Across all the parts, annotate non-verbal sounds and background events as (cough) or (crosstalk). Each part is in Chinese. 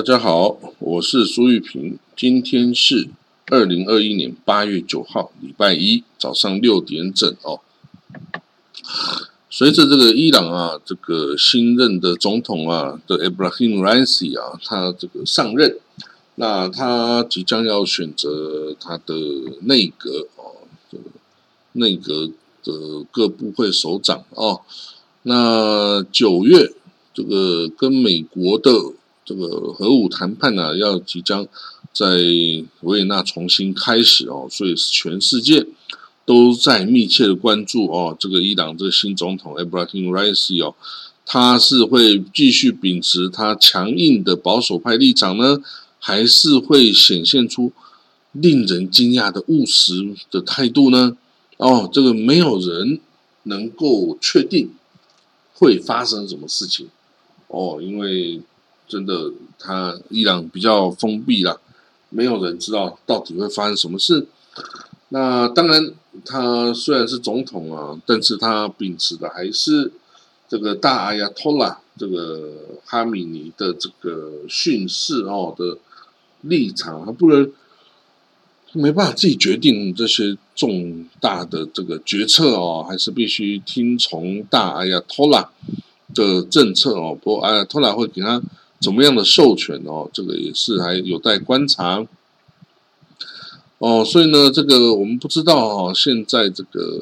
大家好，我是苏玉平。今天是二零二一年八月九号，礼拜一早上六点整哦。随着这个伊朗啊，这个新任的总统啊的 Ibrahim Raisi 啊，他这个上任，那他即将要选择他的内阁哦，这个内阁的各部会首长哦。那九月这个跟美国的。这个核武谈判呢，要即将在维也纳重新开始哦，所以全世界都在密切的关注哦，这个伊朗这个新总统 Ibrahim Raisi 哦，他是会继续秉持他强硬的保守派立场呢，还是会显现出令人惊讶的务实的态度呢？哦，这个没有人能够确定会发生什么事情哦，因为。真的，他伊朗比较封闭了，没有人知道到底会发生什么事。那当然，他虽然是总统啊，但是他秉持的还是这个大阿亚托拉这个哈米尼的这个训示哦的立场，他不能没办法自己决定这些重大的这个决策哦，还是必须听从大阿亚托拉的政策哦。不过阿亚托拉会给他。怎么样的授权哦？这个也是还有待观察哦。所以呢，这个我们不知道哦。现在这个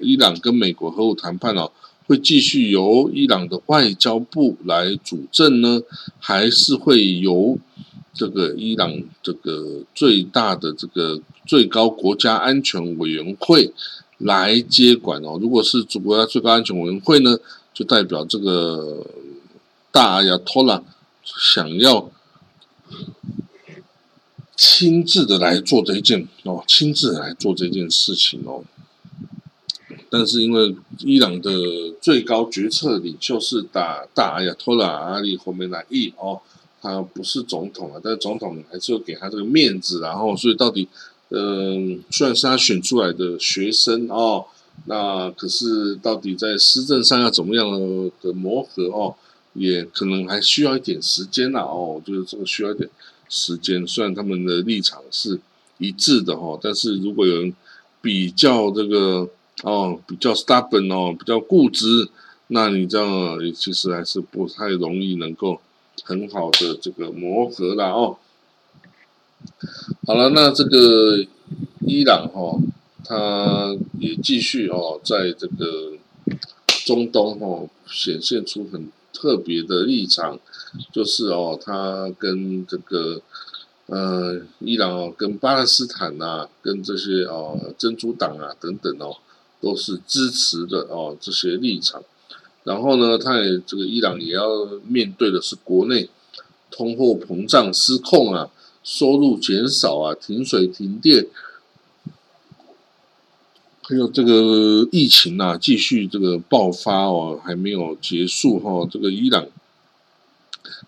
伊朗跟美国核武谈判哦，会继续由伊朗的外交部来主政呢，还是会由这个伊朗这个最大的这个最高国家安全委员会来接管哦？如果是主国家最高安全委员会呢，就代表这个大阿亚托拉。想要亲自的来做这一件哦，亲自来做这件事情哦。但是因为伊朗的最高决策领袖是大大阿亚托拉阿里霍梅纳伊哦，他不是总统啊，但是总统还是要给他这个面子，然后所以到底嗯，虽然是他选出来的学生哦，那可是到底在施政上要怎么样的磨合哦？也可能还需要一点时间啦哦，我觉得这个需要一点时间。虽然他们的立场是一致的哈，但是如果有人比较这个哦，比较 stubborn 哦，比较固执，那你这样其实还是不太容易能够很好的这个磨合啦哦。好了，那这个伊朗哈，他也继续哦，在这个中东哦，显现出很。特别的立场就是哦，他跟这个呃伊朗哦，跟巴勒斯坦呐，跟这些哦珍珠党啊等等哦，都是支持的哦这些立场。然后呢，他也这个伊朗也要面对的是国内通货膨胀失控啊，收入减少啊，停水停电。还有这个疫情啊，继续这个爆发哦，还没有结束哈。这个伊朗，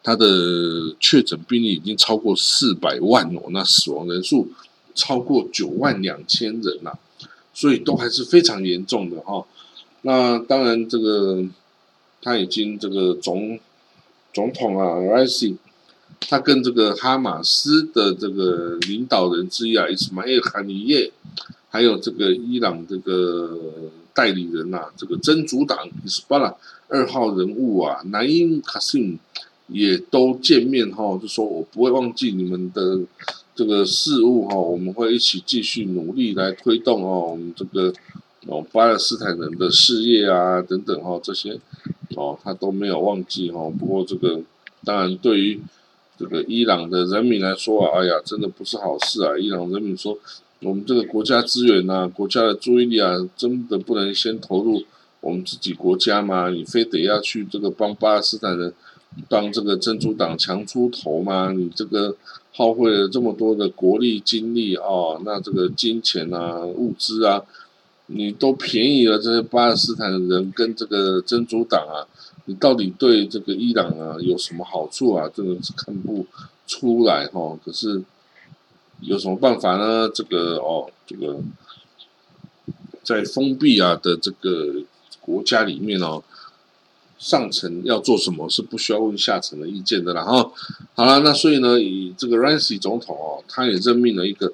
它的确诊病例已经超过四百万哦，那死亡人数超过九万两千人呐，所以都还是非常严重的哈。那当然，这个他已经这个总总统啊，Raisi，他跟这个哈马斯的这个领导人之一啊，伊斯马尔哈尼耶。还有这个伊朗这个代理人呐，这个真主党伊斯巴拉二号人物啊，南因卡辛也都见面哈，就说我不会忘记你们的这个事务哈，我们会一起继续努力来推动哦，我们这个哦巴勒斯坦人的事业啊等等哈，这些哦他都没有忘记哈。不过这个当然对于这个伊朗的人民来说啊，哎呀，真的不是好事啊！伊朗人民说。我们这个国家资源呐，国家的注意力啊，真的不能先投入我们自己国家吗？你非得要去这个帮巴勒斯坦人，帮这个珍珠党强出头吗？你这个耗费了这么多的国力精力哦，那这个金钱啊、物资啊，你都便宜了这些巴勒斯坦人跟这个珍珠党啊，你到底对这个伊朗啊有什么好处啊？这个是看不出来哈。可是。有什么办法呢？这个哦，这个在封闭啊的这个国家里面哦，上层要做什么是不需要问下层的意见的。然后，好了，那所以呢，以这个 Rancy 总统哦，他也任命了一个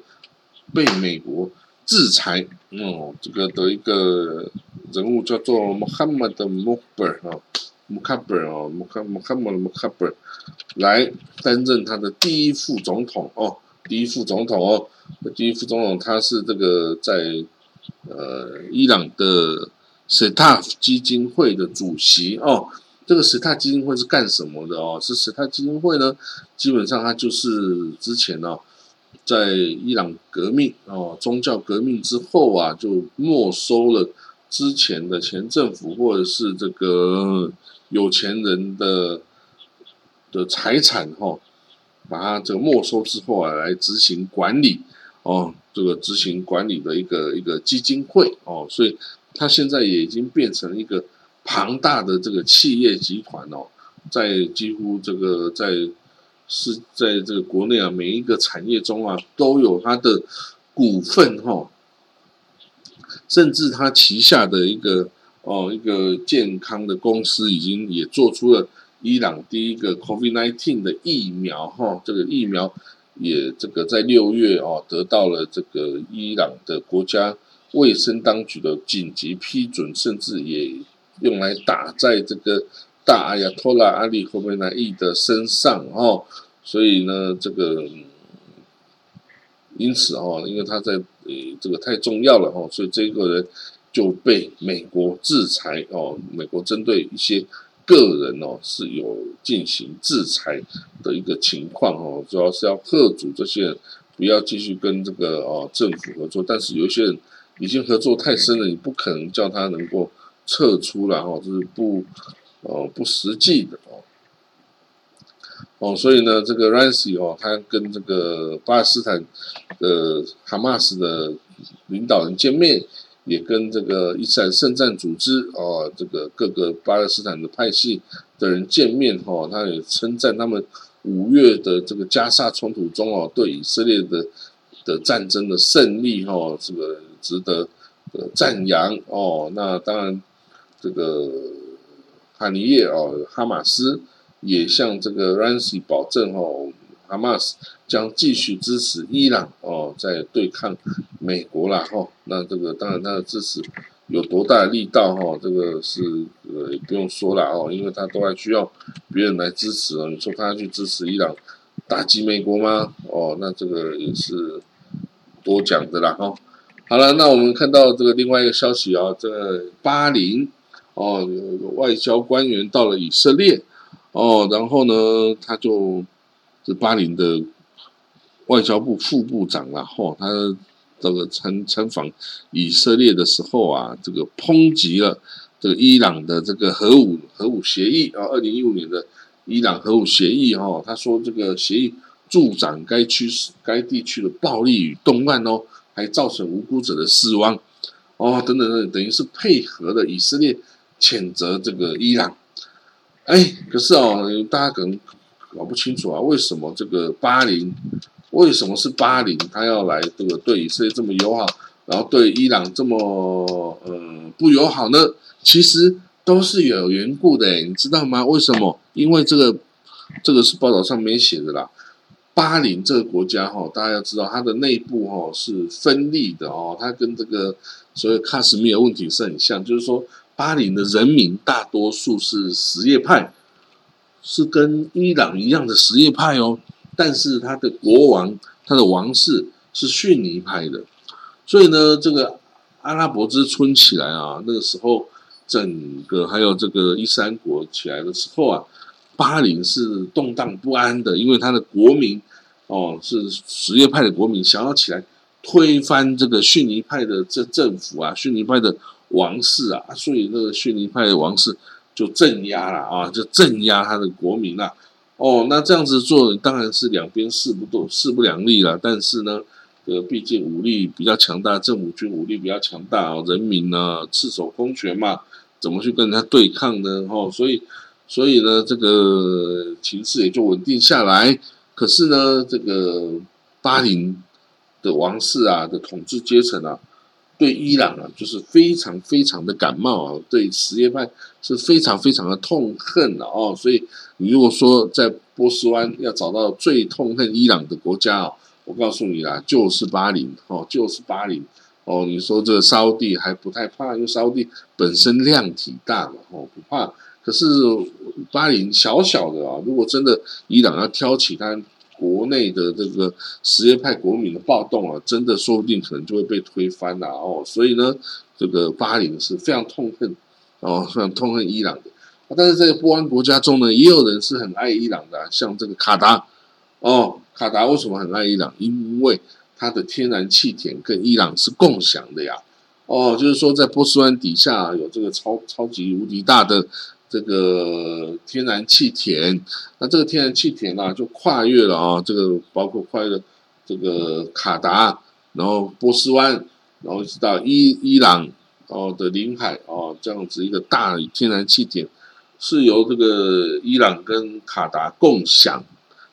被美国制裁哦这个的一个人物，叫做 Mohammed Mukber 啊，Mukber 哦，Mohammed Mukber 来担任他的第一副总统哦，第一副总统哦，第一副总统他是这个在呃伊朗的。史塔基金会的主席哦，这个史塔基金会是干什么的哦？是史塔基金会呢，基本上他就是之前呢，在伊朗革命哦，宗教革命之后啊，就没收了之前的前政府或者是这个有钱人的的财产哈，把它这个没收之后啊，来执行管理哦，这个执行管理的一个一个基金会哦，所以。它现在也已经变成一个庞大的这个企业集团哦，在几乎这个在是在这个国内啊，每一个产业中啊都有它的股份哈，甚至它旗下的一个哦一个健康的公司已经也做出了伊朗第一个 COVID-19 的疫苗哈，这个疫苗也这个在六月哦得到了这个伊朗的国家。卫生当局的紧急批准，甚至也用来打在这个大阿亚托拉阿里霍梅纳伊的身上哦，所以呢，这个因此哦，因为他在呃这个太重要了哦，所以这个人就被美国制裁哦，美国针对一些个人哦是有进行制裁的一个情况哦，主要是要贺阻这些人不要继续跟这个哦政府合作，但是有些人。已经合作太深了，你不可能叫他能够撤出来哦，这是不哦不实际的哦哦，所以呢，这个 Rancy 哦，他跟这个巴勒斯坦的哈马斯的领导人见面，也跟这个伊斯兰圣战组织哦，这个各个巴勒斯坦的派系的人见面哈，他也称赞他们五月的这个加沙冲突中哦，对以色列的的战争的胜利哈，这个。值得赞扬哦。那当然，这个哈尼耶哦，哈马斯也向这个 Rancy 保证哦，哈马斯将继续支持伊朗哦，在对抗美国啦哈。那这个当然他的支持有多大的力道哈？这个是呃不用说了哦，因为他都还需要别人来支持哦。你说他去支持伊朗打击美国吗？哦，那这个也是多讲的啦哈。好了，那我们看到这个另外一个消息啊，这个巴林哦，有外交官员到了以色列哦，然后呢，他就是巴林的外交部副部长啦，吼，他这个参参访以色列的时候啊，这个抨击了这个伊朗的这个核武核武协议啊，二零一五年的伊朗核武协议哈，他说这个协议助长该区该地区的暴力与动乱哦。还造成无辜者的死亡，哦，等等等，等于是配合了以色列谴责这个伊朗。哎，可是哦，大家可能搞不清楚啊，为什么这个巴林，为什么是巴林，他要来这个对以色列这么友好，然后对伊朗这么呃不友好呢？其实都是有缘故的，你知道吗？为什么？因为这个这个是报道上面写的啦。巴林这个国家哈，大家要知道，它的内部哈是分立的哦，它跟这个所谓喀什米尔问题是很像，就是说巴林的人民大多数是什叶派，是跟伊朗一样的什叶派哦，但是他的国王，他的王室是逊尼派的，所以呢，这个阿拉伯之春起来啊，那个时候整个还有这个伊斯兰国起来的时候啊，巴林是动荡不安的，因为他的国民。哦，是什叶派的国民想要起来推翻这个逊尼派的这政府啊，逊尼派的王室啊，所以那个逊尼派的王室就镇压了啊，就镇压他的国民了。哦，那这样子做当然是两边势不都势不两立了。但是呢，呃，毕竟武力比较强大，政府军武力比较强大哦，人民呢赤手空拳嘛，怎么去跟人家对抗呢？哦，所以，所以呢，这个情势也就稳定下来。可是呢，这个巴林的王室啊的统治阶层啊，对伊朗啊，就是非常非常的感冒啊，对什叶派是非常非常的痛恨的哦。所以你如果说在波斯湾要找到最痛恨伊朗的国家哦，我告诉你啦，就是巴林哦，就是巴林哦。你说这个沙地还不太怕，因为沙地本身量体大嘛，哦不怕。可是巴林小小的啊，如果真的伊朗要挑起他。国内的这个什叶派国民的暴动啊，真的说不定可能就会被推翻了哦。所以呢，这个巴林是非常痛恨哦，(laughs) 非常痛恨伊朗的。但是在波安国家中呢，也有人是很爱伊朗的，像这个卡达哦，卡达为什么很爱伊朗？因为它的天然气田跟伊朗是共享的呀。哦，就是说在波斯湾底下有这个超超级无敌大的。这个天然气田，那这个天然气田呢，就跨越了啊，这个包括跨越了这个卡达，然后波斯湾，然后一直到伊伊朗哦的领海哦，这样子一个大天然气田，是由这个伊朗跟卡达共享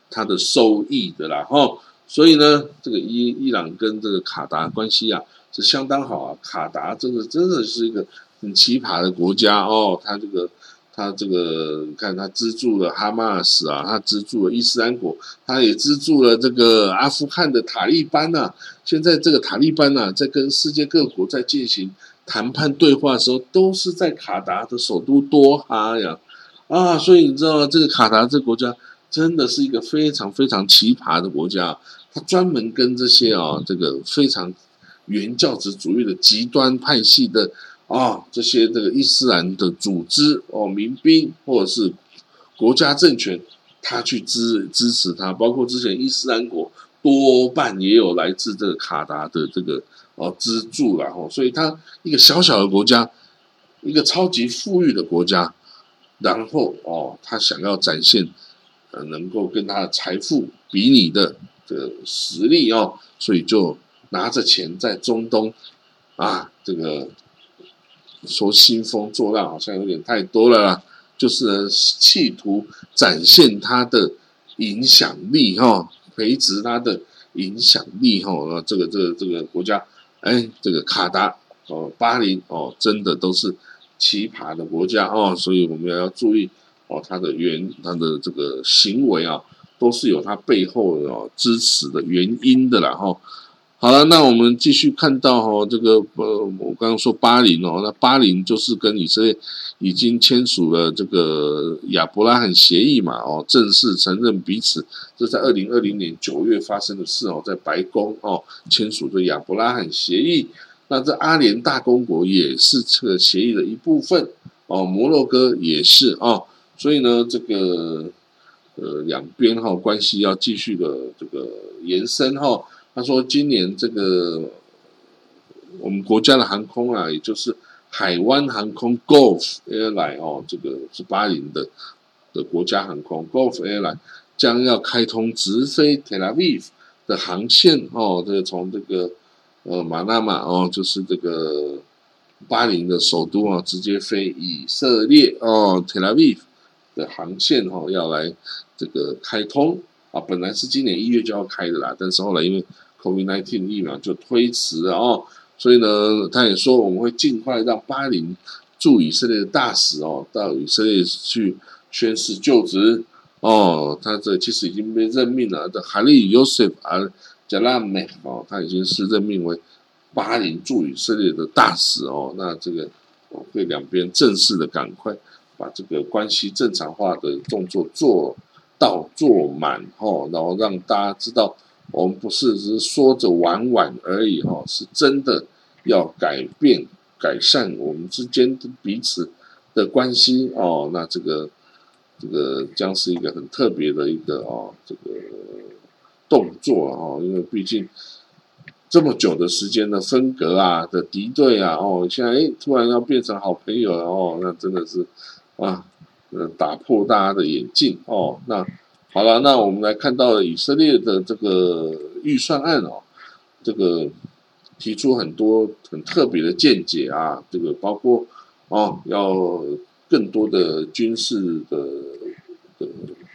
它的收益的啦，哈，所以呢，这个伊伊朗跟这个卡达关系啊是相当好啊，卡达真的真的是一个很奇葩的国家哦，它这个。他这个，你看，他资助了哈马斯啊，他资助了伊斯兰国，他也资助了这个阿富汗的塔利班呐。现在这个塔利班呐，在跟世界各国在进行谈判对话的时候，都是在卡达的首都多哈呀。啊，所以你知道，这个卡达这个国家真的是一个非常非常奇葩的国家，他专门跟这些啊，这个非常原教旨主义的极端派系的。啊，这些这个伊斯兰的组织哦，民兵或者是国家政权，他去支支持他，包括之前伊斯兰国多半也有来自这个卡达的这个哦资助然后，所以他一个小小的国家，一个超级富裕的国家，然后哦，他想要展现呃能够跟他的财富比拟的这个实力哦，所以就拿着钱在中东啊这个。说兴风作浪好像有点太多了啦，就是企图展现他的影响力哈，培植他的影响力哈。那这个这个这个国家，哎，这个卡达哦，巴林哦，真的都是奇葩的国家哦，所以我们要要注意哦，他的原他的这个行为啊，都是有他背后哦支持的原因的啦哈。好了，那我们继续看到哈，这个呃，我刚刚说巴林哦，那巴林就是跟以色列已经签署了这个亚伯拉罕协议嘛，哦，正式承认彼此，这在二零二零年九月发生的事哦，在白宫哦签署的亚伯拉罕协议，那这阿联大公国也是这个协议的一部分哦，摩洛哥也是哦，所以呢，这个呃两边哈关系要继续的这个延伸哈。他说：“今年这个我们国家的航空啊，也就是海湾航空 Gulf Airline 哦，这个是巴林的的国家航空 Gulf Airline 将要开通直飞 Tel Aviv 的航线哦，这个从这个呃马纳马哦，就是这个巴林的首都啊，直接飞以色列哦 Tel Aviv 的航线哦，要来这个开通。啊，本来是今年一月就要开的啦，但是后来因为 COVID-19 疫苗就推迟了哦，所以呢，他也说我们会尽快让巴林驻以色列的大使哦到以色列去宣誓就职哦。他这其实已经被任命了的哈利尤塞夫·加拉梅哦，他已经是任命为巴林驻以色列的大使哦。那这个会两边正式的赶快把这个关系正常化的动作做到做满哦，然后让大家知道。我们不是只是说着玩玩而已哈，是真的要改变、改善我们之间的彼此的关系哦。那这个这个将是一个很特别的一个哦，这个动作哦，因为毕竟这么久的时间的分隔啊、的敌对啊，哦，现在哎突然要变成好朋友了哦，那真的是啊，呃，打破大家的眼镜哦，那。好了，那我们来看到以色列的这个预算案哦，这个提出很多很特别的见解啊，这个包括哦要更多的军事的的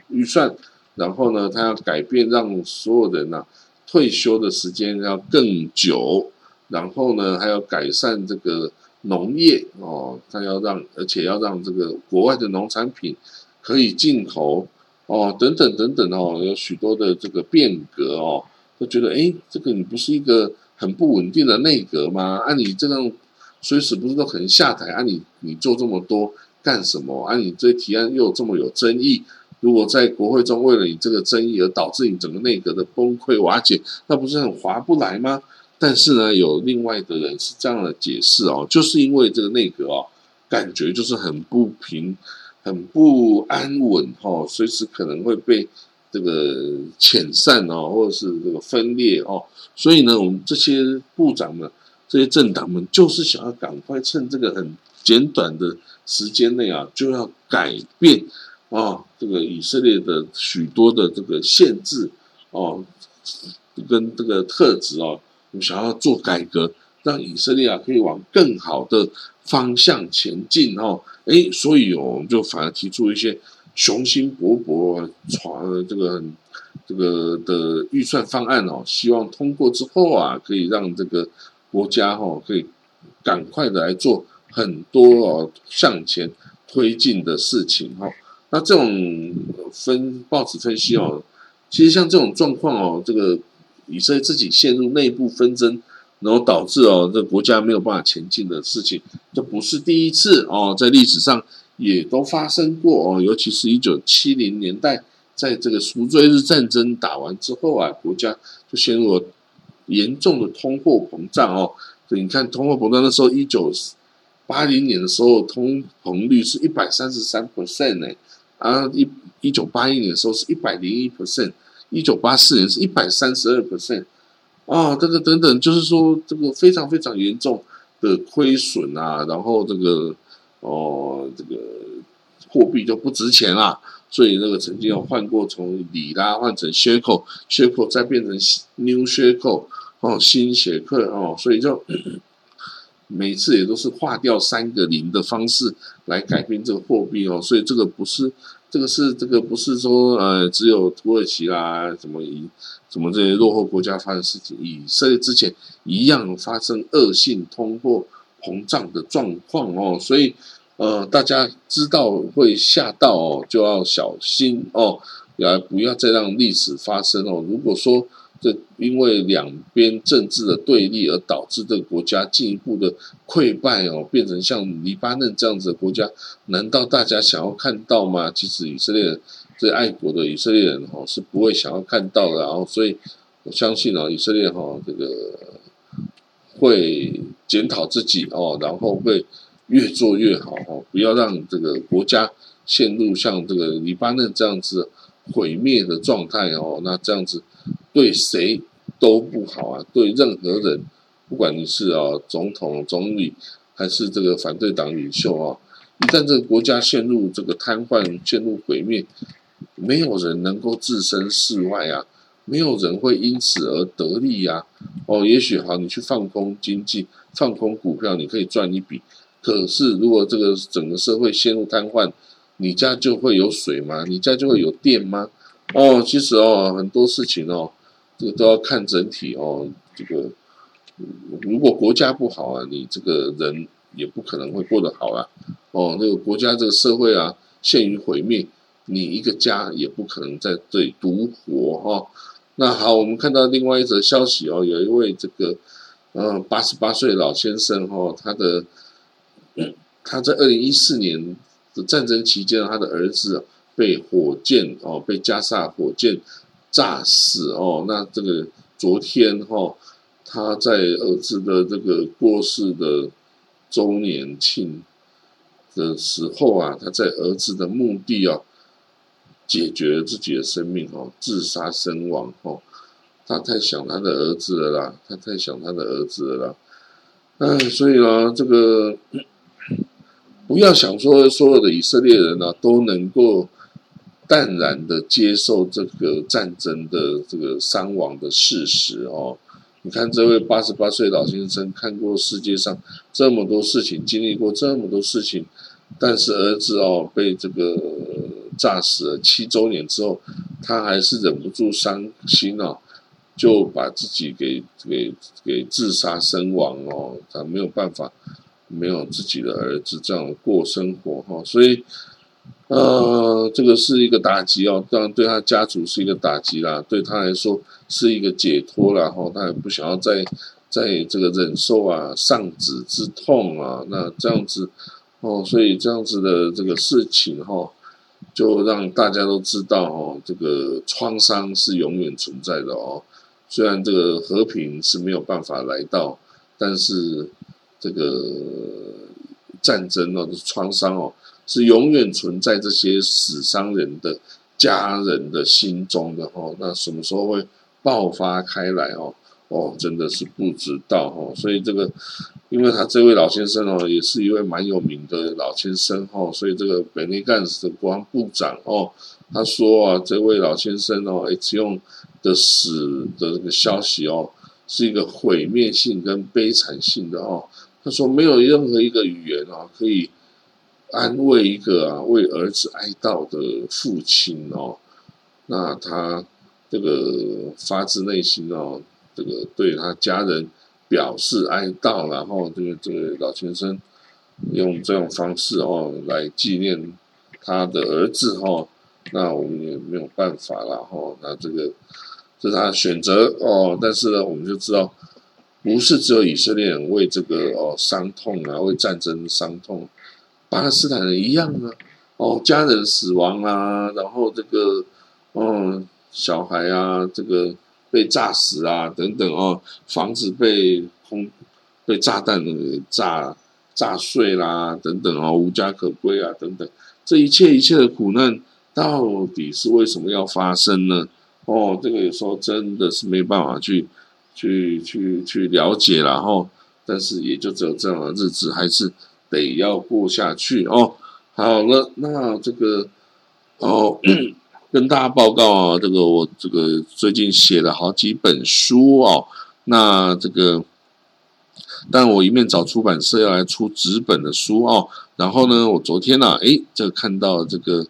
预算，然后呢，他要改变让所有人呢退休的时间要更久然后呢还要改善这个农业哦，他要让而且要让这个国外的农产品可以进口哦，等等等等哦，有许多的这个变革哦，都觉得哎，这个你不是一个很不稳定的内阁吗？按你这样随时不是都可能下台？按你你做这么多干什么？按你这提案又这么有争议？如果在国会中为了你这个争议而导致你整个内阁的崩溃瓦解，那不是很划不来吗？但是呢，有另外的人是这样的解释哦，就是因为这个内阁哦，感觉就是很不平、很不安稳哦，随时可能会被这个遣散哦，或者是这个分裂哦，所以呢，我们这些部长们、这些政党们，就是想要赶快趁这个很简短的时间内啊，就要改变。啊，这个以色列的许多的这个限制哦，跟这个特质哦，我们想要做改革，让以色列啊可以往更好的方向前进哦。哎，所以我们就反而提出一些雄心勃勃、传这个这个的预算方案哦，希望通过之后啊，可以让这个国家哈可以赶快的来做很多哦向前推进的事情哈。那这种分报纸分析哦，其实像这种状况哦，这个以色列自己陷入内部纷争，然后导致哦这国家没有办法前进的事情，这不是第一次哦，在历史上也都发生过哦，尤其是一九七零年代，在这个赎罪日战争打完之后啊，国家就陷入了严重的通货膨胀哦。你看通货膨胀那时候，一九八零年的时候，通膨率是一百三十三 percent 呢。啊，一一九八一年的时候是一百零一 percent，一九八四年是一百三十二 percent，啊，这个等等，就是说这个非常非常严重的亏损啊，然后这个哦，这个货币就不值钱啦，所以那个曾经要换过从里拉换成薛克，薛克再变成 new 薛克哦，新血克哦，所以就。每次也都是划掉三个零的方式来改变这个货币哦，所以这个不是这个是这个不是说呃只有土耳其啦什么以什么这些落后国家发生事情，以色列之前一样发生恶性通货膨胀的状况哦，所以呃大家知道会吓到哦，就要小心哦，要不要再让历史发生哦？如果说。这因为两边政治的对立而导致这个国家进一步的溃败哦，变成像黎巴嫩这样子的国家，难道大家想要看到吗？其实以色列人这爱国的以色列人哦是不会想要看到的，然后所以我相信哦，以色列哈这个会检讨自己哦，然后会越做越好哦，不要让这个国家陷入像这个黎巴嫩这样子毁灭的状态哦，那这样子。对谁都不好啊！对任何人，不管你是啊总统、总理，还是这个反对党领袖啊，一旦这个国家陷入这个瘫痪、陷入毁灭，没有人能够置身事外啊！没有人会因此而得利呀！哦，也许好，你去放空经济、放空股票，你可以赚一笔。可是，如果这个整个社会陷入瘫痪，你家就会有水吗？你家就会有电吗？哦，其实哦，很多事情哦。这个都要看整体哦。这个如果国家不好啊，你这个人也不可能会过得好啊。哦，那个国家这个社会啊，陷于毁灭，你一个家也不可能在这里独活哈。那好，我们看到另外一则消息哦，有一位这个嗯八十八岁老先生哦，他的 (clears throat) 他在二零一四年的战争期间，他的儿子被火箭哦，被加萨火箭。诈死哦！那这个昨天哈，他在儿子的这个过世的周年庆的时候啊，他在儿子的墓地啊，解决了自己的生命哦，自杀身亡哦。他太想他的儿子了啦，他太想他的儿子了啦。哎，所以呢，这个 (coughs) 不要想说所有的以色列人呢都能够。淡然的接受这个战争的这个伤亡的事实哦，你看这位八十八岁老先生看过世界上这么多事情，经历过这么多事情，但是儿子哦被这个炸死了七周年之后，他还是忍不住伤心哦，就把自己给给给自杀身亡哦，他没有办法，没有自己的儿子这样过生活哈，所以呃，这个是一个打击哦，当然对他家族是一个打击啦，对他来说是一个解脱啦哈，他也不想要再在这个忍受啊丧子之痛啊，那这样子哦，所以这样子的这个事情哈。就让大家都知道哦，这个创伤是永远存在的哦。虽然这个和平是没有办法来到，但是这个战争哦，创伤哦，是永远存在这些死伤人的家人的心中的哦。那什么时候会爆发开来哦？哦，真的是不知道哦。所以这个。因为他这位老先生哦，也是一位蛮有名的老先生哦，所以这个本尼干斯的国防部长哦，他说啊，这位老先生哦，H 用的死的这个消息哦，是一个毁灭性跟悲惨性的哦。他说没有任何一个语言啊，可以安慰一个啊为儿子哀悼的父亲哦。那他这个发自内心哦，这个对他家人。表示哀悼，然后这个这个老先生用这种方式哦来纪念他的儿子哈，那我们也没有办法了哈。那这个这是他选择哦，但是呢，我们就知道不是只有以色列人为这个哦伤痛啊，为战争伤痛，巴勒斯坦人一样啊，哦家人死亡啊，然后这个嗯小孩啊这个。被炸死啊，等等哦，房子被空被炸弹给炸炸碎啦，等等哦，无家可归啊，等等，这一切一切的苦难，到底是为什么要发生呢？哦，这个有时候真的是没办法去去去去了解了哈，但是也就只有这样的日子，还是得要过下去哦。好了，那这个哦。(clears throat) 跟大家报告啊，这个我这个最近写了好几本书哦，那这个，但我一面找出版社要来出纸本的书哦，然后呢，我昨天呢，诶，就看到这个，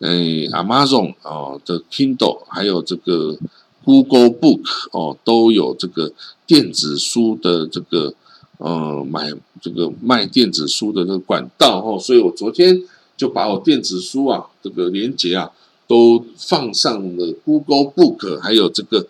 诶，Amazon 啊的 Kindle，还有这个 Google Book 哦，都有这个电子书的这个，呃，买这个卖电子书的这个管道哦，所以我昨天就把我电子书啊这个连接啊。都放上了 Google Book，还有这个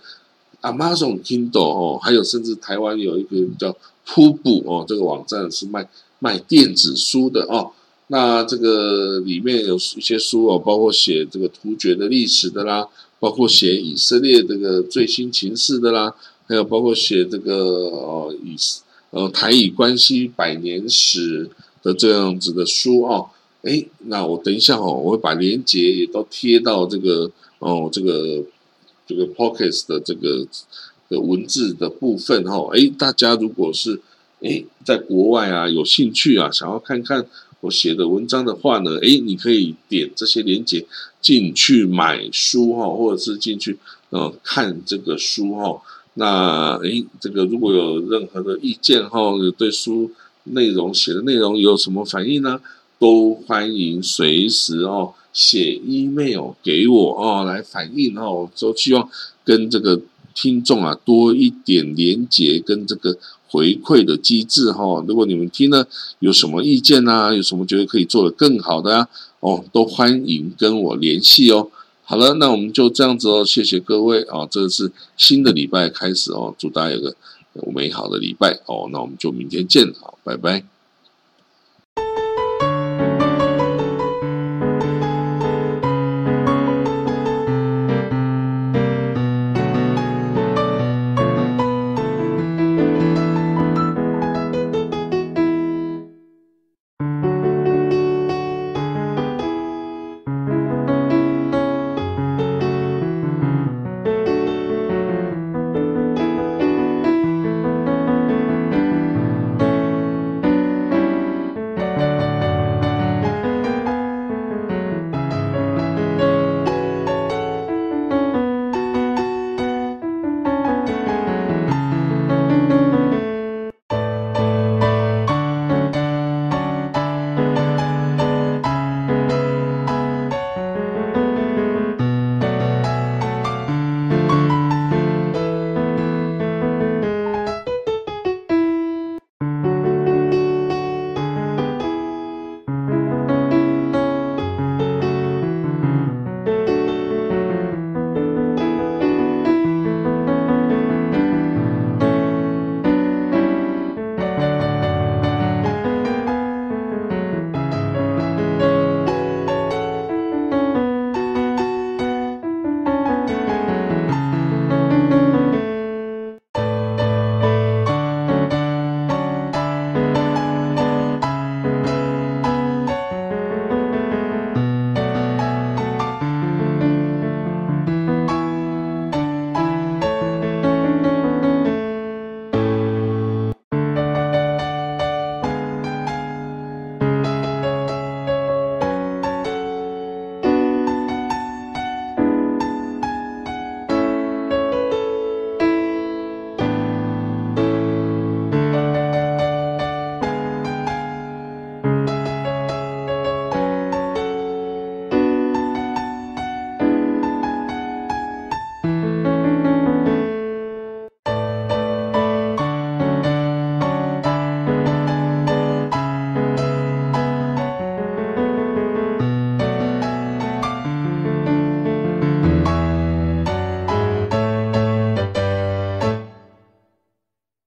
Amazon Kindle 哦，还有甚至台湾有一个叫瀑布哦，这个网站是卖卖电子书的哦。那这个里面有一些书哦，包括写这个突厥的历史的啦，包括写以色列这个最新情势的啦，还有包括写这个哦以呃台以关系百年史的这样子的书哦。哎，那我等一下哦，我会把链接也都贴到这个哦，这个这个 pocket 的这个的文字的部分哈。哎，大家如果是哎在国外啊有兴趣啊，想要看看我写的文章的话呢，哎，你可以点这些链接进去买书哈，或者是进去呃看这个书哈。那哎，这个如果有任何的意见哈，对书内容写的内容有什么反应呢？都欢迎随时哦写 email 给我哦来反映哦，都希望跟这个听众啊多一点连接跟这个回馈的机制哈。如果你们听了有什么意见呐，有什么觉得可以做得更好的啊哦，都欢迎跟我联系哦。好了，那我们就这样子哦，谢谢各位啊，这个是新的礼拜开始哦，祝大家有个美好的礼拜哦。那我们就明天见，好，拜拜。